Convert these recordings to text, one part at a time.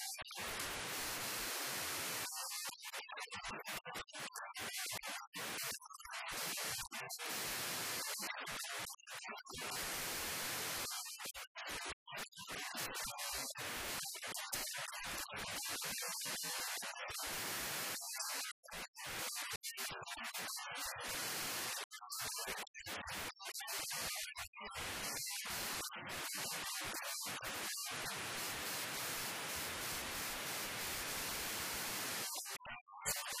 you you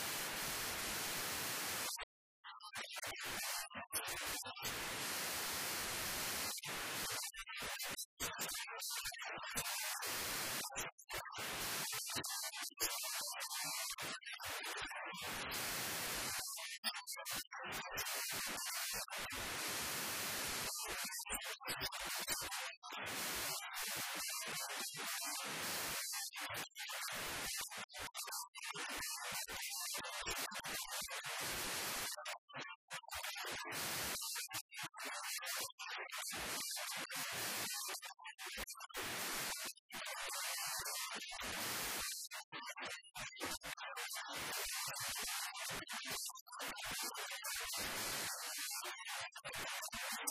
そう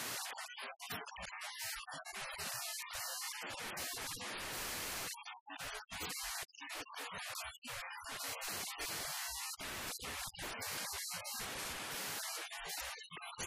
よし!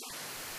I'm